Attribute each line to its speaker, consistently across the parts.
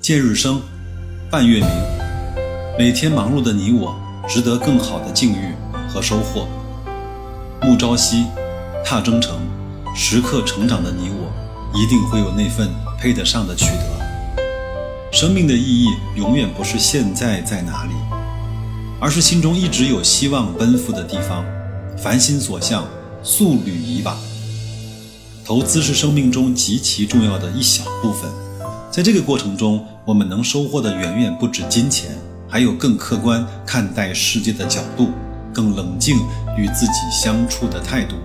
Speaker 1: 见日升，伴月明。每天忙碌的你我，值得更好的境遇和收获。暮朝夕，踏征程，时刻成长的你我，一定会有那份配得上的取得。生命的意义，永远不是现在在哪里，而是心中一直有希望奔赴的地方。凡心所向，速履以往。投资是生命中极其重要的一小部分，在这个过程中，我们能收获的远远不止金钱，还有更客观看待世界的角度，更冷静与自己相处的态度。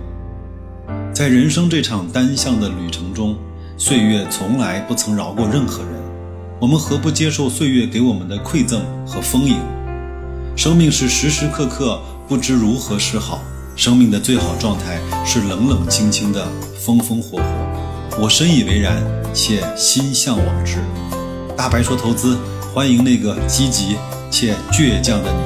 Speaker 1: 在人生这场单向的旅程中，岁月从来不曾饶过任何人，我们何不接受岁月给我们的馈赠和丰盈？生命是时时刻刻不知如何是好。生命的最好状态是冷冷清清的，风风火火。我深以为然，且心向往之。大白说投资，欢迎那个积极且倔强的你。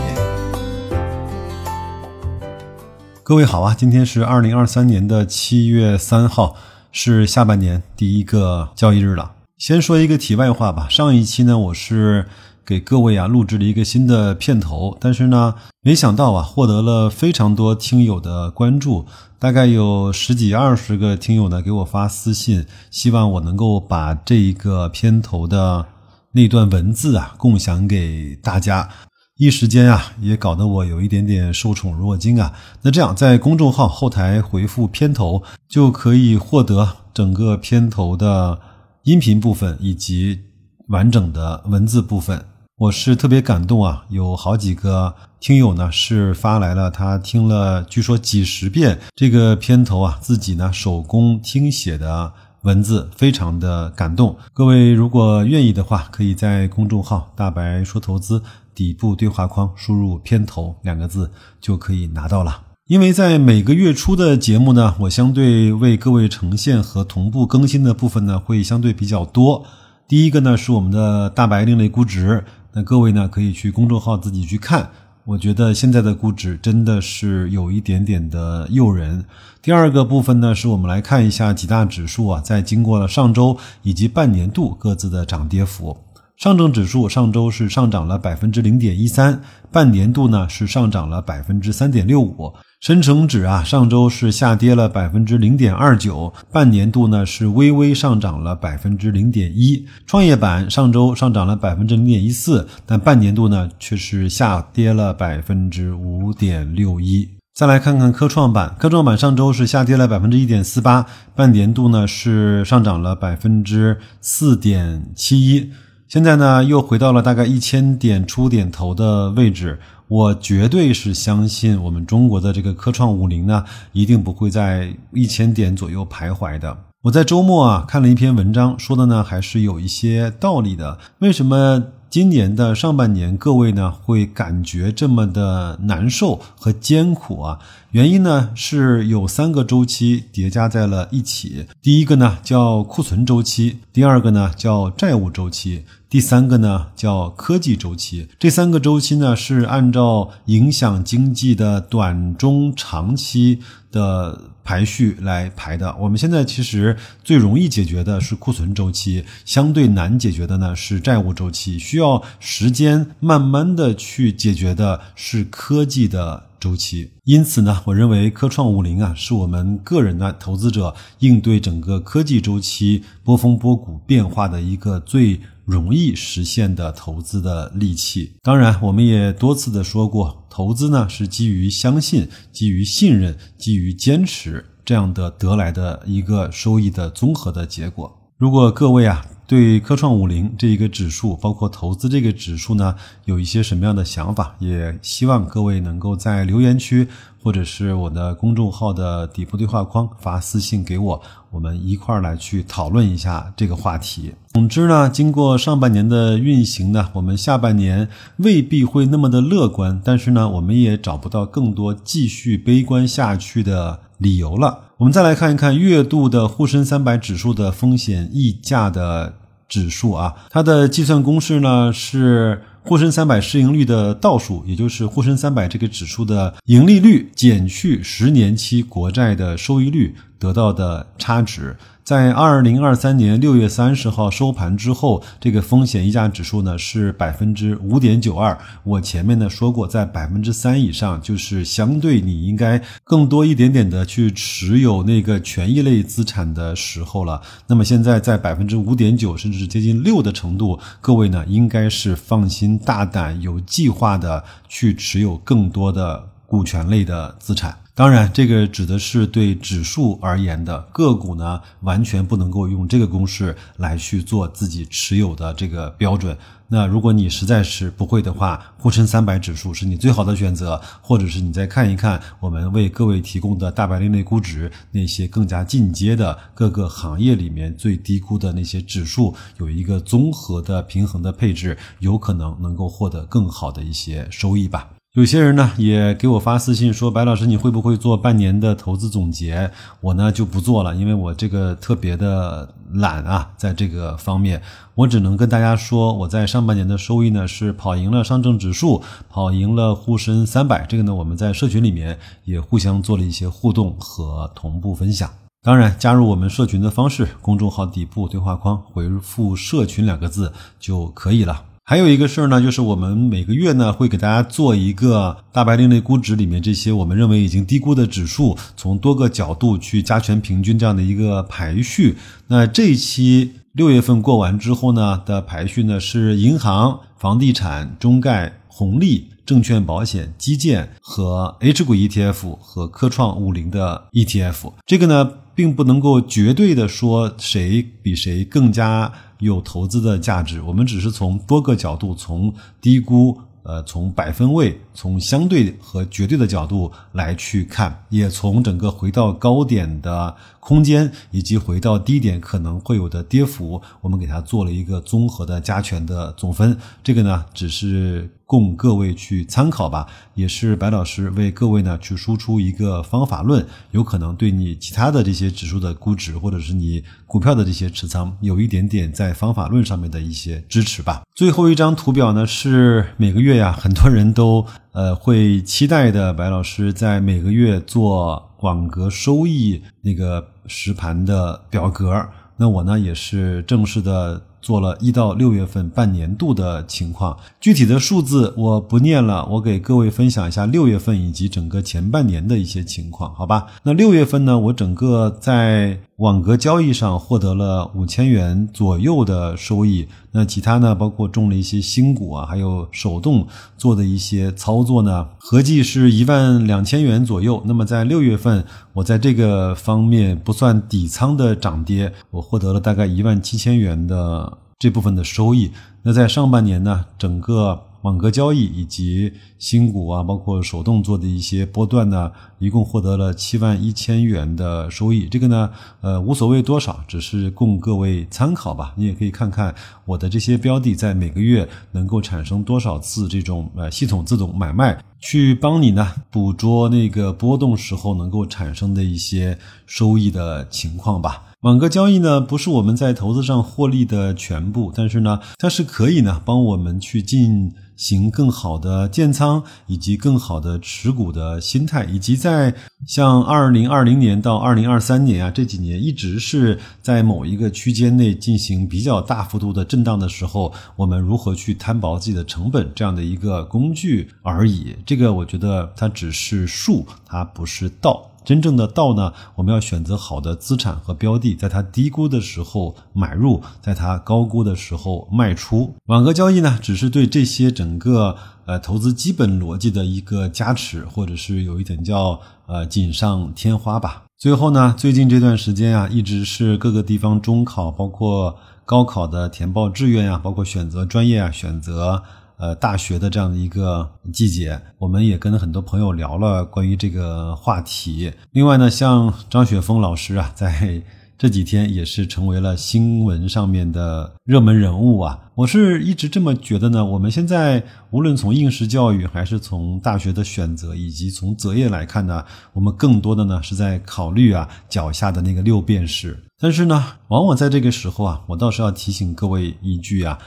Speaker 1: 各位好啊，今天是二零二三年的七月三号，是下半年第一个交易日了。先说一个题外话吧，上一期呢，我是。给各位啊录制了一个新的片头，但是呢，没想到啊获得了非常多听友的关注，大概有十几二十个听友呢给我发私信，希望我能够把这一个片头的那段文字啊共享给大家。一时间啊也搞得我有一点点受宠若惊啊。那这样在公众号后台回复片头，就可以获得整个片头的音频部分以及完整的文字部分。我是特别感动啊！有好几个听友呢是发来了他听了据说几十遍这个片头啊，自己呢手工听写的文字，非常的感动。各位如果愿意的话，可以在公众号“大白说投资”底部对话框输入“片头”两个字就可以拿到了。因为在每个月初的节目呢，我相对为各位呈现和同步更新的部分呢会相对比较多。第一个呢是我们的大白另类估值。那各位呢，可以去公众号自己去看。我觉得现在的估值真的是有一点点的诱人。第二个部分呢，是我们来看一下几大指数啊，在经过了上周以及半年度各自的涨跌幅。上证指数上周是上涨了百分之零点一三，半年度呢是上涨了百分之三点六五。深成指啊，上周是下跌了百分之零点二九，半年度呢是微微上涨了百分之零点一。创业板上周上涨了百分之零点一四，但半年度呢却是下跌了百分之五点六一。再来看看科创板，科创板上周是下跌了百分之一点四八，半年度呢是上涨了百分之四点七一。现在呢又回到了大概一千点出点头的位置。我绝对是相信我们中国的这个科创五零呢，一定不会在一千点左右徘徊的。我在周末啊看了一篇文章，说的呢还是有一些道理的。为什么？今年的上半年，各位呢会感觉这么的难受和艰苦啊？原因呢是有三个周期叠加在了一起。第一个呢叫库存周期，第二个呢叫债务周期，第三个呢叫科技周期。这三个周期呢是按照影响经济的短、中、长期的。排序来排的。我们现在其实最容易解决的是库存周期，相对难解决的呢是债务周期，需要时间慢慢的去解决的是科技的周期。因此呢，我认为科创五零啊，是我们个人的投资者应对整个科技周期波峰波谷变化的一个最。容易实现的投资的利器。当然，我们也多次的说过，投资呢是基于相信、基于信任、基于坚持这样的得来的一个收益的综合的结果。如果各位啊对科创五零这一个指数，包括投资这个指数呢，有一些什么样的想法，也希望各位能够在留言区。或者是我的公众号的底部对话框发私信给我，我们一块儿来去讨论一下这个话题。总之呢，经过上半年的运行呢，我们下半年未必会那么的乐观，但是呢，我们也找不到更多继续悲观下去的理由了。我们再来看一看月度的沪深三百指数的风险溢价的指数啊，它的计算公式呢是。沪深三百市盈率的倒数，也就是沪深三百这个指数的盈利率减去十年期国债的收益率得到的差值。在二零二三年六月三十号收盘之后，这个风险溢价指数呢是百分之五点九二。我前面呢说过，在百分之三以上，就是相对你应该更多一点点的去持有那个权益类资产的时候了。那么现在在百分之五点九，甚至接近六的程度，各位呢应该是放心大胆、有计划的去持有更多的股权类的资产。当然，这个指的是对指数而言的个股呢，完全不能够用这个公式来去做自己持有的这个标准。那如果你实在是不会的话，沪深三百指数是你最好的选择，或者是你再看一看我们为各位提供的大白领类估值那些更加进阶的各个行业里面最低估的那些指数，有一个综合的平衡的配置，有可能能够获得更好的一些收益吧。有些人呢也给我发私信说：“白老师，你会不会做半年的投资总结？”我呢就不做了，因为我这个特别的懒啊，在这个方面，我只能跟大家说，我在上半年的收益呢是跑赢了上证指数，跑赢了沪深三百。这个呢，我们在社群里面也互相做了一些互动和同步分享。当然，加入我们社群的方式，公众号底部对话框回复“社群”两个字就可以了。还有一个事儿呢，就是我们每个月呢会给大家做一个大白另类估值里面这些我们认为已经低估的指数，从多个角度去加权平均这样的一个排序。那这一期六月份过完之后呢的排序呢是银行、房地产、中概、红利、证券、保险、基建和 H 股 ETF 和科创五零的 ETF。这个呢并不能够绝对的说谁比谁更加。有投资的价值，我们只是从多个角度，从低估，呃，从百分位，从相对和绝对的角度来去看，也从整个回到高点的空间，以及回到低点可能会有的跌幅，我们给它做了一个综合的加权的总分。这个呢，只是。供各位去参考吧，也是白老师为各位呢去输出一个方法论，有可能对你其他的这些指数的估值，或者是你股票的这些持仓，有一点点在方法论上面的一些支持吧。最后一张图表呢，是每个月呀，很多人都呃会期待的，白老师在每个月做网格收益那个实盘的表格。那我呢也是正式的。做了一到六月份半年度的情况，具体的数字我不念了，我给各位分享一下六月份以及整个前半年的一些情况，好吧？那六月份呢，我整个在网格交易上获得了五千元左右的收益，那其他呢，包括中了一些新股啊，还有手动做的一些操作呢，合计是一万两千元左右。那么在六月份，我在这个方面不算底仓的涨跌，我获得了大概一万七千元的。这部分的收益，那在上半年呢，整个网格交易以及新股啊，包括手动做的一些波段呢，一共获得了七万一千元的收益。这个呢，呃，无所谓多少，只是供各位参考吧。你也可以看看我的这些标的在每个月能够产生多少次这种呃系统自动买卖，去帮你呢捕捉那个波动时候能够产生的一些收益的情况吧。网格交易呢，不是我们在投资上获利的全部，但是呢，它是可以呢帮我们去进行更好的建仓，以及更好的持股的心态，以及在像二零二零年到二零二三年啊这几年一直是在某一个区间内进行比较大幅度的震荡的时候，我们如何去摊薄自己的成本这样的一个工具而已。这个我觉得它只是术，它不是道。真正的道呢，我们要选择好的资产和标的，在它低估的时候买入，在它高估的时候卖出。网格交易呢，只是对这些整个呃投资基本逻辑的一个加持，或者是有一点叫呃锦上添花吧。最后呢，最近这段时间啊，一直是各个地方中考，包括高考的填报志愿啊，包括选择专业啊，选择。呃，大学的这样的一个季节，我们也跟很多朋友聊了关于这个话题。另外呢，像张雪峰老师啊，在这几天也是成为了新闻上面的热门人物啊。我是一直这么觉得呢。我们现在无论从应试教育，还是从大学的选择，以及从择业来看呢，我们更多的呢是在考虑啊脚下的那个六便士。但是呢，往往在这个时候啊，我倒是要提醒各位一句啊。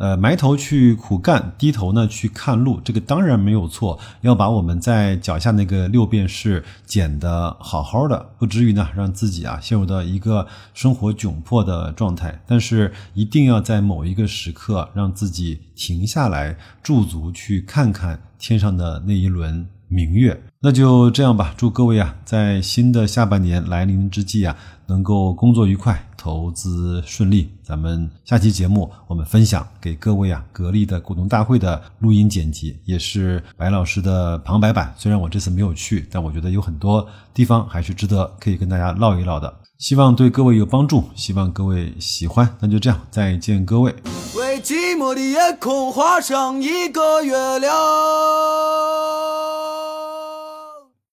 Speaker 1: 呃，埋头去苦干，低头呢去看路，这个当然没有错。要把我们在脚下那个六便士捡得好好的，不至于呢让自己啊陷入到一个生活窘迫的状态。但是一定要在某一个时刻让自己停下来，驻足去看看天上的那一轮明月。那就这样吧，祝各位啊，在新的下半年来临之际啊，能够工作愉快，投资顺利。咱们下期节目，我们分享给各位啊，格力的股东大会的录音剪辑，也是白老师的旁白版。虽然我这次没有去，但我觉得有很多地方还是值得可以跟大家唠一唠的。希望对各位有帮助，希望各位喜欢。那就这样，再见，各位。
Speaker 2: 为寂寞的夜空画上一个月亮。